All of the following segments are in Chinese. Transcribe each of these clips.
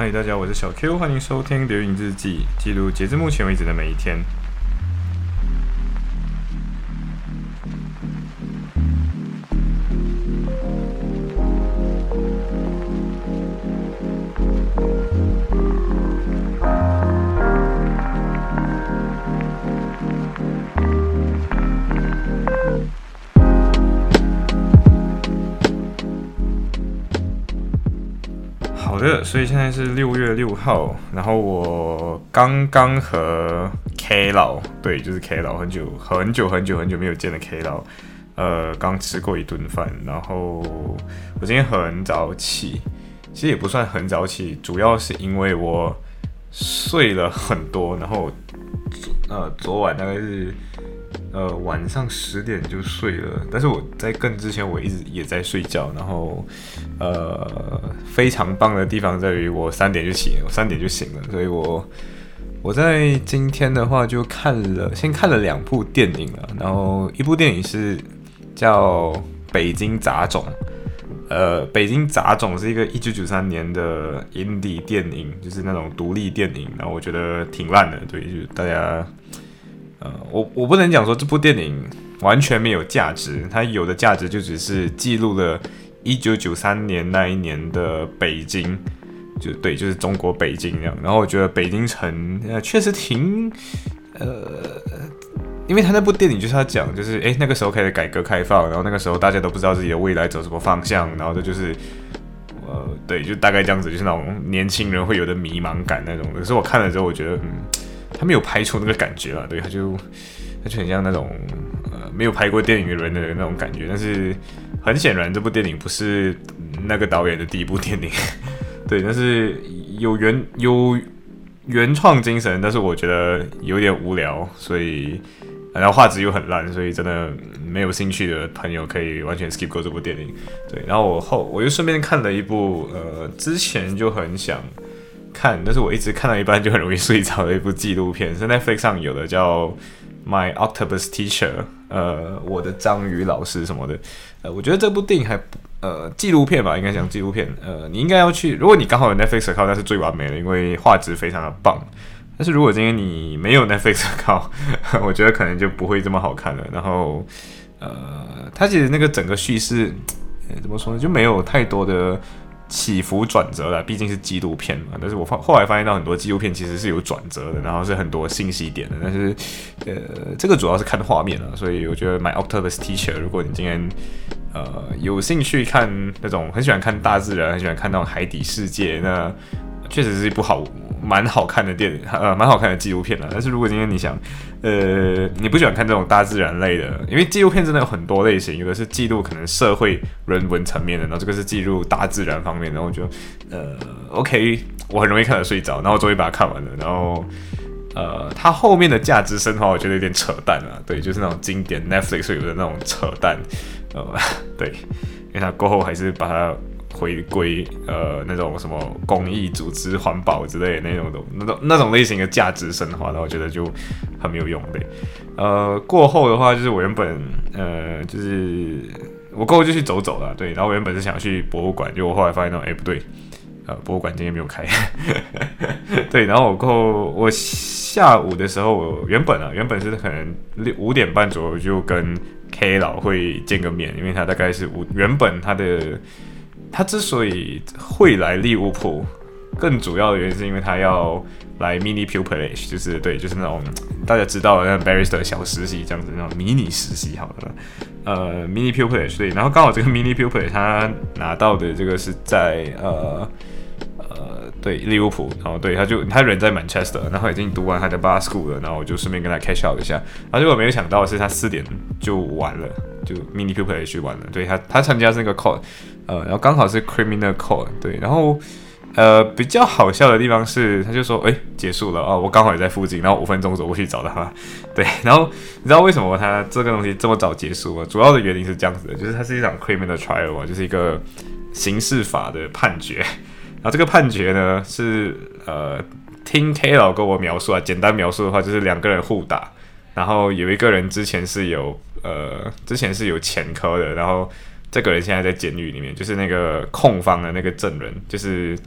嗨，大家，我是小 Q，欢迎收听《流云日记》，记录截至目前为止的每一天。所以现在是六月六号，然后我刚刚和 K 老，对，就是 K 老，很久很久很久很久没有见的 K 老，呃，刚吃过一顿饭，然后我今天很早起，其实也不算很早起，主要是因为我睡了很多，然后呃，昨晚大概是。呃，晚上十点就睡了，但是我在更之前我一直也在睡觉，然后呃，非常棒的地方在于我三点就起，我三点就醒了，所以我我在今天的话就看了，先看了两部电影了，然后一部电影是叫《北京杂种》，呃，《北京杂种》是一个一九九三年的 indie 电影，就是那种独立电影，然后我觉得挺烂的，对，就是大家。呃，我我不能讲说这部电影完全没有价值，它有的价值就只是记录了1993年那一年的北京，就对，就是中国北京这样。然后我觉得北京城呃确实挺呃，因为他那部电影就是他讲，就是诶那个时候开始改革开放，然后那个时候大家都不知道自己的未来走什么方向，然后这就是呃对，就大概这样子，就是那种年轻人会有的迷茫感那种。可是我看了之后，我觉得嗯。他没有拍出那个感觉啊，对，他就他就很像那种呃没有拍过电影的人的那种感觉。但是很显然，这部电影不是那个导演的第一部电影，对，但是有原有原创精神，但是我觉得有点无聊，所以然后画质又很烂，所以真的没有兴趣的朋友可以完全 skip 过这部电影。对，然后我后我又顺便看了一部呃之前就很想。看，但是我一直看到一半就很容易睡着的一部纪录片，是 Netflix 上有的，叫《My Octopus Teacher》，呃，我的章鱼老师什么的。呃，我觉得这部电影还呃纪录片吧，应该讲纪录片。呃，你应该要去，如果你刚好有 Netflix 靠，那是最完美的，因为画质非常的棒。但是如果今天你没有 Netflix 靠，我觉得可能就不会这么好看了。然后，呃，它其实那个整个叙事，怎么说呢，就没有太多的。起伏转折的，毕竟是纪录片嘛。但是我发后来发现到很多纪录片其实是有转折的，然后是很多信息点的。但是，呃，这个主要是看画面了，所以我觉得买 Octopus Teacher，如果你今天呃有兴趣看那种很喜欢看大自然，很喜欢看那种海底世界，那确实是一部好。蛮好看的电影，呃，蛮好看的纪录片了。但是如果今天你想，呃，你不喜欢看这种大自然类的，因为纪录片真的有很多类型，有的是记录可能社会人文层面的，然后这个是记录大自然方面的。我觉得，呃，OK，我很容易看得睡着，然后终于把它看完了。然后，呃，它后面的价值升华，我觉得有点扯淡啊。对，就是那种经典 Netflix 有的那种扯淡，呃，对，因为它过后还是把它。回归呃那种什么公益组织、环保之类的那种的那种那种类型的价值升华的，我觉得就很没有用的。呃，过后的话就是我原本呃就是我过后就去走走了，对，然后我原本是想去博物馆，就我后来发现到哎不对，呃博物馆今天没有开，对，然后我过后我下午的时候我原本啊原本是可能六五点半左右就跟 K 老会见个面，因为他大概是五原本他的。他之所以会来利物浦，更主要的原因是因为他要来 mini pupilage，就是对，就是那种大家知道的那 barrister 小实习这样子，那种迷你实习，好了，呃，mini pupilage 对，然后刚好这个 mini pupilage 他拿到的这个是在呃呃对利物浦，然后对他就他人在 Manchester，然后已经读完他的 bar school 了，然后我就顺便跟他 catch up 一下，然后结果没有想到是他四点就完了，就 mini pupillage 完了，对他他参加这个 call。呃，然后刚好是 criminal code，对，然后呃比较好笑的地方是，他就说，哎，结束了哦，我刚好也在附近，然后五分钟走过去找他，对，然后你知道为什么他这个东西这么早结束吗？主要的原因是这样子的，就是它是一场 criminal trial 嘛，就是一个刑事法的判决，然后这个判决呢是呃听 K 老跟我描述啊，简单描述的话就是两个人互打，然后有一个人之前是有呃之前是有前科的，然后。这个人现在在监狱里面，就是那个控方的那个证人，就是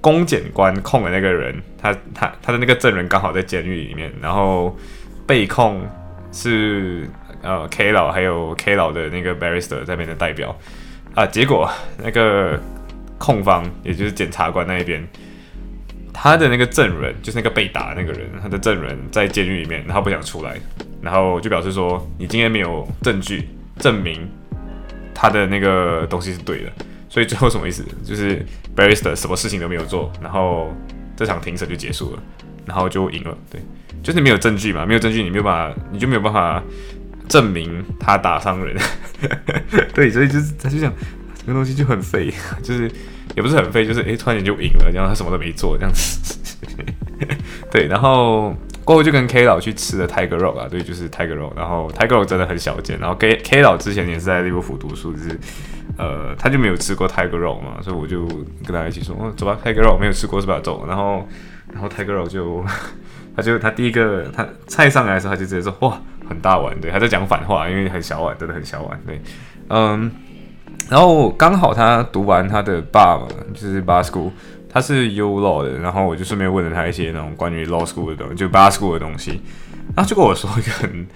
公检官控的那个人，他他他的那个证人刚好在监狱里面，然后被控是呃 K 老还有 K 老的那个 barrister 在边的代表。啊，结果那个控方也就是检察官那一边，他的那个证人就是那个被打的那个人，他的证人在监狱里面，他不想出来，然后就表示说你今天没有证据证明他的那个东西是对的。所以最后什么意思？就是 barrister 什么事情都没有做，然后这场庭审就结束了，然后就赢了。对，就是没有证据嘛，没有证据你没有办法，你就没有办法证明他打伤人。对，所以就是他就讲这个东西就很废，就是也不是很废，就是诶，突然间就赢了，然后他什么都没做这样子。对，然后过后就跟 K 老去吃了 Tiger 肉啊，对，就是 Tiger 肉，然后 Tiger 肉真的很小见，然后 K K 老之前也是在利物浦读书，就是。呃，他就没有吃过泰格肉嘛，所以我就跟他一起说，哦，走吧，泰格肉没有吃过是吧？走，然后，然后泰格肉就，他就他第一个他菜上来的时候，他就直接说，哇，很大碗，对，他在讲反话，因为很小碗，真的很小碗，对，嗯，然后刚好他读完他的爸嘛，就是 BA school 他是 U law 的，然后我就顺便问了他一些那种关于 law school 的东西，就 bar school 的东西，然后就跟我说一个很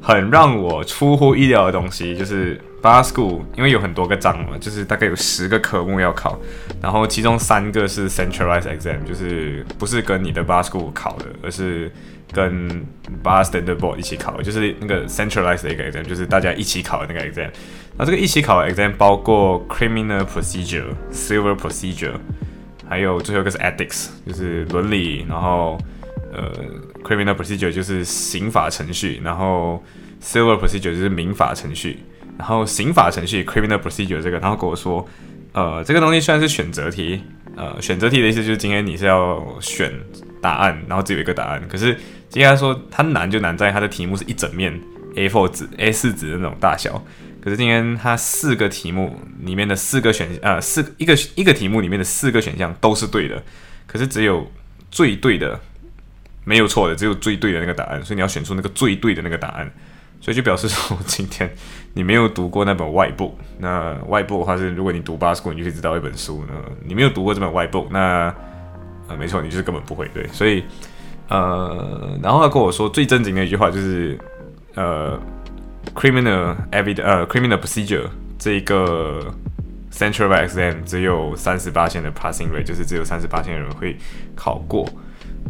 很让我出乎意料的东西，就是。Bar School 因为有很多个章嘛，就是大概有十个科目要考，然后其中三个是 centralized exam，就是不是跟你的 Bar School 考的，而是跟 Bar Standard Board 一起考，就是那个 centralized 的一个 exam，就是大家一起考的那个 exam。那这个一起考的 exam 包括 criminal procedure、civil procedure，还有最后一个是 ethics，就是伦理，然后呃 criminal procedure 就是刑法程序，然后 civil procedure 就是民法程序。然后刑法程序 criminal procedure 这个，然后跟我说，呃，这个东西虽然是选择题，呃，选择题的意思就是今天你是要选答案，然后只有一个答案。可是接下来说它难就难在它的题目是一整面 A4 纸 A4 纸的那种大小。可是今天它四个题目里面的四个选呃四一个一个题目里面的四个选项都是对的，可是只有最对的没有错的，只有最对的那个答案，所以你要选出那个最对的那个答案。所以就表示说，今天你没有读过那本外部。那外部的话是，如果你读巴斯库，你就可以知道一本书。那你没有读过这本外部，那呃，没错，你就是根本不会对。所以呃，然后他跟我说最正经的一句话就是呃，criminal evidence 呃，criminal procedure 这一个 central exam 只有三十八线的 passing rate，就是只有三十八线的人会考过。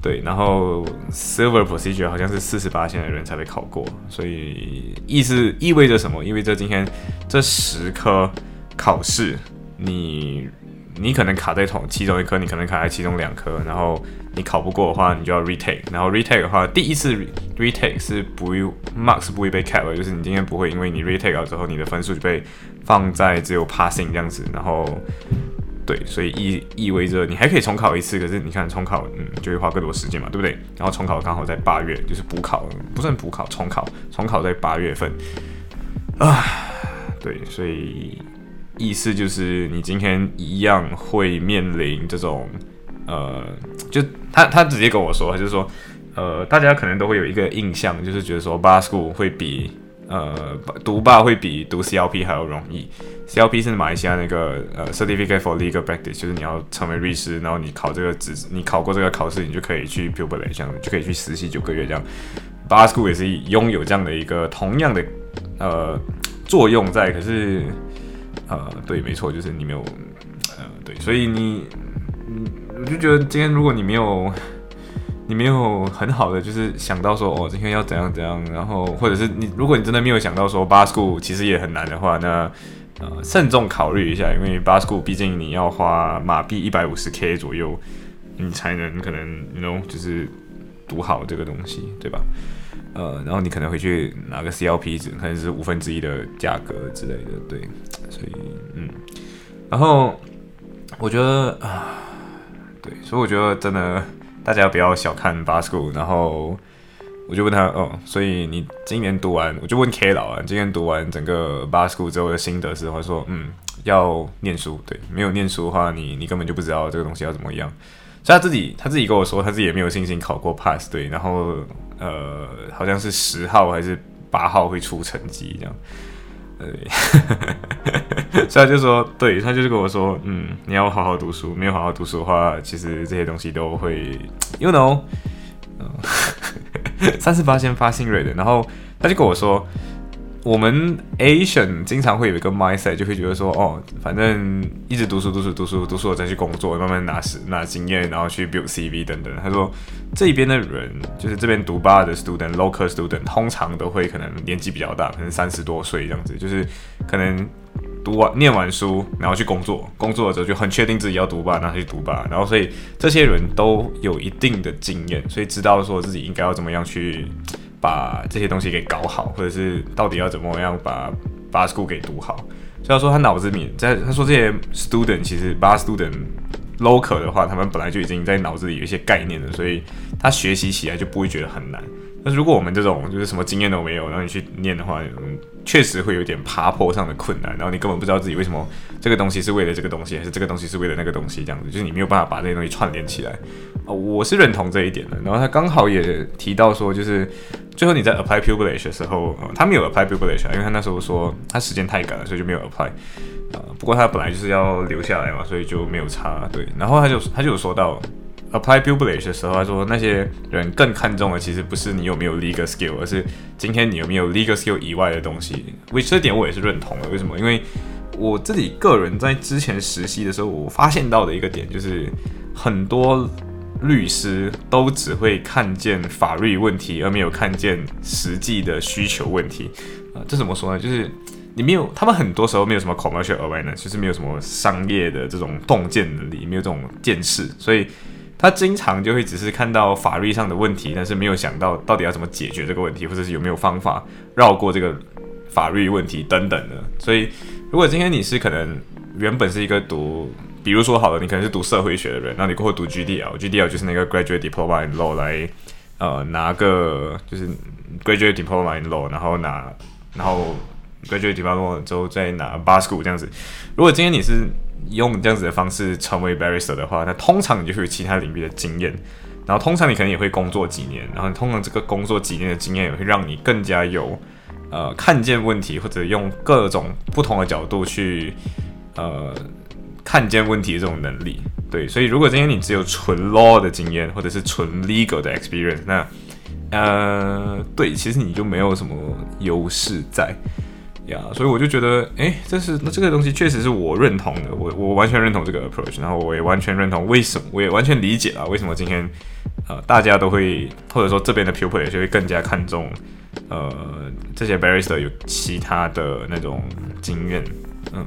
对，然后 silver procedure 好像是四十八线的人才会考过，所以意思意味着什么？意味着今天这十科考试，你你可能卡在同其中一科，你可能卡在其中两科，然后你考不过的话，你就要 retake。然后 retake 的话，第一次 retake 是不会 marks 不会被 cap，就是你今天不会因为你 retake 了之后，你的分数就被放在只有 passing 这样子，然后。对，所以意意味着你还可以重考一次，可是你看重考，嗯，就会花更多时间嘛，对不对？然后重考刚好在八月，就是补考，不算补考，重考，重考在八月份啊。对，所以意思就是你今天一样会面临这种，呃，就他他直接跟我说，就是说，呃，大家可能都会有一个印象，就是觉得说，bar school 会比。呃，读吧会比读 CLP 还要容易。CLP 是马来西亚那个呃 Certificate for Legal Practice，就是你要成为律师，然后你考这个纸，你考过这个考试，你就可以去 p u b l i c 这样就可以去实习九个月这样。Bar School 也是拥有这样的一个同样的呃作用在，可是呃对，没错，就是你没有呃对，所以你嗯，我就觉得今天如果你没有。你没有很好的就是想到说哦，今天要怎样怎样，然后或者是你，如果你真的没有想到说巴斯库其实也很难的话，那呃慎重考虑一下，因为巴斯库毕竟你要花马币一百五十 K 左右，你才能可能 know 就是读好这个东西，对吧？呃，然后你可能会去拿个 CLP 可能是五分之一的价格之类的，对，所以嗯，然后我觉得啊，所以我觉得真的。大家不要小看 BASCO 然后我就问他，哦，所以你今年读完，我就问 K 老啊，今年读完整个 Bar School 之后的心得是，他说，嗯，要念书，对，没有念书的话，你你根本就不知道这个东西要怎么样。所以他自己他自己跟我说，他自己也没有信心考过 Pass，对，然后呃，好像是十号还是八号会出成绩这样。对，所以他就说，对他就是跟我说，嗯，你要好好读书，没有好好读书的话，其实这些东西都会，you know，三十八先发新锐的，然后他就跟我说。我们 Asian 经常会有一个 mindset，就会觉得说，哦，反正一直读书、读书、读书、读书，我再去工作，慢慢拿实拿经验，然后去 build CV 等等。他说，这边的人就是这边读吧的 student、local student，通常都会可能年纪比较大，可能三十多岁这样子，就是可能读完念完书，然后去工作，工作的时候就很确定自己要读吧，然后去读吧，然后所以这些人都有一定的经验，所以知道说自己应该要怎么样去。把这些东西给搞好，或者是到底要怎么样把 bar school 给读好。所以说他脑子里在他说这些 student 其实 bar student local 的话，他们本来就已经在脑子里有一些概念了，所以他学习起来就不会觉得很难。那如果我们这种就是什么经验都没有，然后你去念的话，确实会有点爬坡上的困难。然后你根本不知道自己为什么这个东西是为了这个东西，还是这个东西是为了那个东西，这样子就是你没有办法把这些东西串联起来。哦，我是认同这一点的。然后他刚好也提到说，就是最后你在 apply pupillage 的时候，他没有 apply pupillage，因为他那时候说他时间太赶了，所以就没有 apply。啊，不过他本来就是要留下来嘛，所以就没有差。对，然后他就他就有说到。Apply publish 的时候，他说那些人更看重的其实不是你有没有 legal skill，而是今天你有没有 legal skill 以外的东西。为这点我也是认同的。为什么？因为我自己个人在之前实习的时候，我发现到的一个点就是，很多律师都只会看见法律问题，而没有看见实际的需求问题。啊，这怎么说呢？就是你没有，他们很多时候没有什么 commercial awareness，就是没有什么商业的这种洞见能力，没有这种见识，所以。他经常就会只是看到法律上的问题，但是没有想到到底要怎么解决这个问题，或者是有没有方法绕过这个法律问题等等的。所以，如果今天你是可能原本是一个读，比如说好了，你可能是读社会学的人，那你过后读 GDL，GDL 就是那个 Graduate Diploma in Law 来呃拿个就是 Graduate Diploma in Law，然后拿然后 Graduate Diploma 之后再拿 Bar School 这样子。如果今天你是用这样子的方式成为 barrister 的话，那通常你就会有其他领域的经验，然后通常你可能也会工作几年，然后通常这个工作几年的经验也会让你更加有呃看见问题或者用各种不同的角度去呃看见问题这种能力。对，所以如果今天你只有纯 law 的经验或者是纯 legal 的 experience，那呃对，其实你就没有什么优势在。呀，所以我就觉得，哎，这是那这个东西确实是我认同的，我我完全认同这个 approach，然后我也完全认同为什么，我也完全理解啊，为什么今天呃大家都会或者说这边的 pupil 也就会更加看重呃这些 barrister 有其他的那种经验，嗯，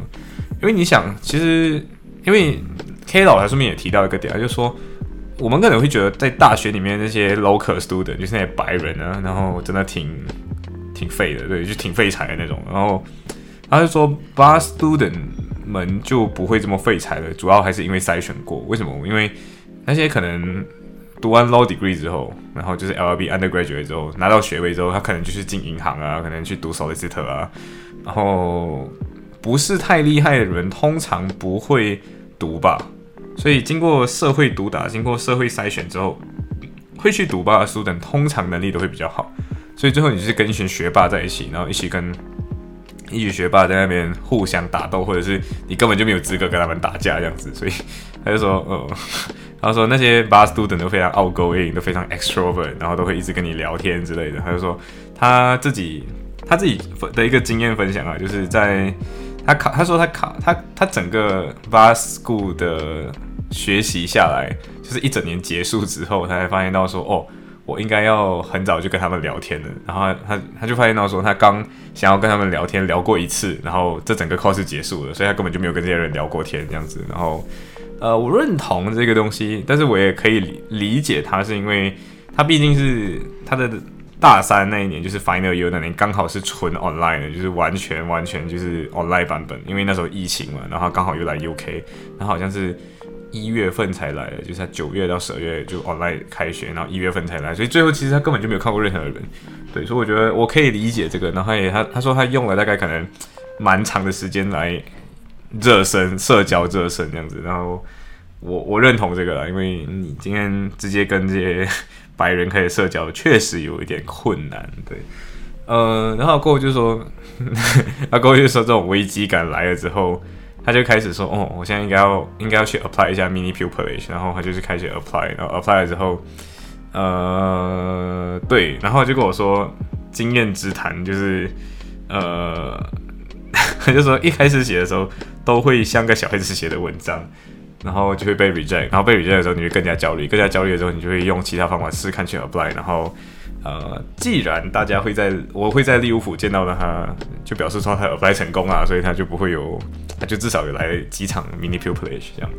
因为你想，其实因为 K 老他顺便也提到一个点，就是说我们可能会觉得在大学里面那些 local student 就是那些白人啊，然后真的挺。挺废的，对，就挺废柴的那种。然后他就说，bar student 们就不会这么废柴了，主要还是因为筛选过。为什么？因为那些可能读完 law degree 之后，然后就是 LLB undergraduate 之后拿到学位之后，他可能就是进银行啊，可能去读 solicitor 啊。然后不是太厉害的人，通常不会读吧。所以经过社会毒打，经过社会筛选之后，会去读吧的 student 通常能力都会比较好。所以最后你是跟一群学霸在一起，然后一起跟一群学霸在那边互相打斗，或者是你根本就没有资格跟他们打架这样子。所以他就说，呃，他说那些 bar student 都非常 outgoing，都非常 extrovert，然后都会一直跟你聊天之类的。他就说他自己他自己的一个经验分享啊，就是在他考，他说他考他他整个 bar school 的学习下来，就是一整年结束之后，他才发现到说，哦。我应该要很早就跟他们聊天了，然后他他就发现到说他刚想要跟他们聊天聊过一次，然后这整个 course 结束了，所以他根本就没有跟这些人聊过天这样子。然后呃，我认同这个东西，但是我也可以理解他，是因为他毕竟是他的大三那一年，就是 final year 那年刚好是纯 online 的，就是完全完全就是 online 版本，因为那时候疫情嘛，然后刚好又来 UK，然后好像是。一月份才来的，就是他九月到十二月就 online 开学，然后一月份才来，所以最后其实他根本就没有看过任何人，对，所以我觉得我可以理解这个。然后也他他说他用了大概可能蛮长的时间来热身、社交热身这样子。然后我我认同这个，因为你今天直接跟这些白人开始社交，确实有一点困难，对。呃，然后过后就说，他过后就说这种危机感来了之后，他就开始说，哦，我现在应该要应该要去 apply 一下 mini pupillage，然后他就是开始 apply，然后 apply 了之后，呃，对，然后就跟我说经验之谈，就是呃，他就说一开始写的时候都会像个小孩子写的文章。然后就会被 reject，然后被 reject 的时候，你会更加焦虑，更加焦虑的时候，你就会用其他方法试看去 apply。然后，呃，既然大家会在我会在利物浦见到的他，就表示说他 apply 成功啊，所以他就不会有，他就至少有来几场 mini pupillage 这样，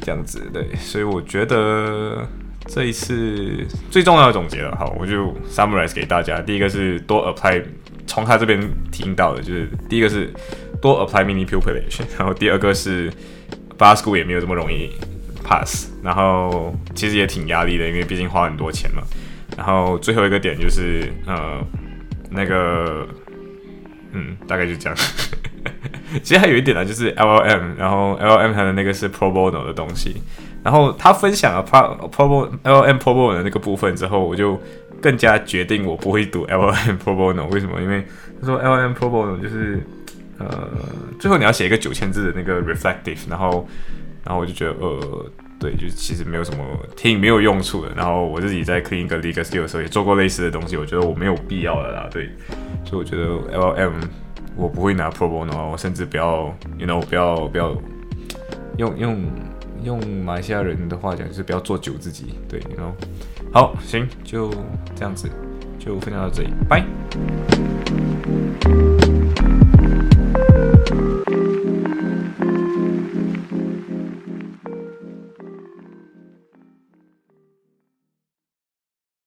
这样子对。所以我觉得这一次最重要的总结了，好，我就 summarize 给大家。第一个是多 apply，从他这边听到的就是第一个是多 apply mini pupillage，然后第二个是。巴 school 也没有这么容易 pass，然后其实也挺压力的，因为毕竟花很多钱嘛。然后最后一个点就是呃那个嗯大概就这样。其实还有一点呢，就是 LLM，然后 LLM 它的那个是 pro bono 的东西。然后他分享了 pro pro LLM pro bono 的那个部分之后，我就更加决定我不会读 LLM pro bono。为什么？因为他说 LLM pro bono 就是。呃，最后你要写一个九千字的那个 reflective，然后，然后我就觉得，呃，对，就其实没有什么听，没有用处的。然后我自己在 clean 跟 legal skill 的时候也做过类似的东西，我觉得我没有必要了啦。对，所以我觉得 LM 我不会拿 pro bono，我甚至不要 you know，不要不要用用用马来西亚人的话讲，就是不要做酒自己。对，然后好行就这样子，就分享到这里，拜。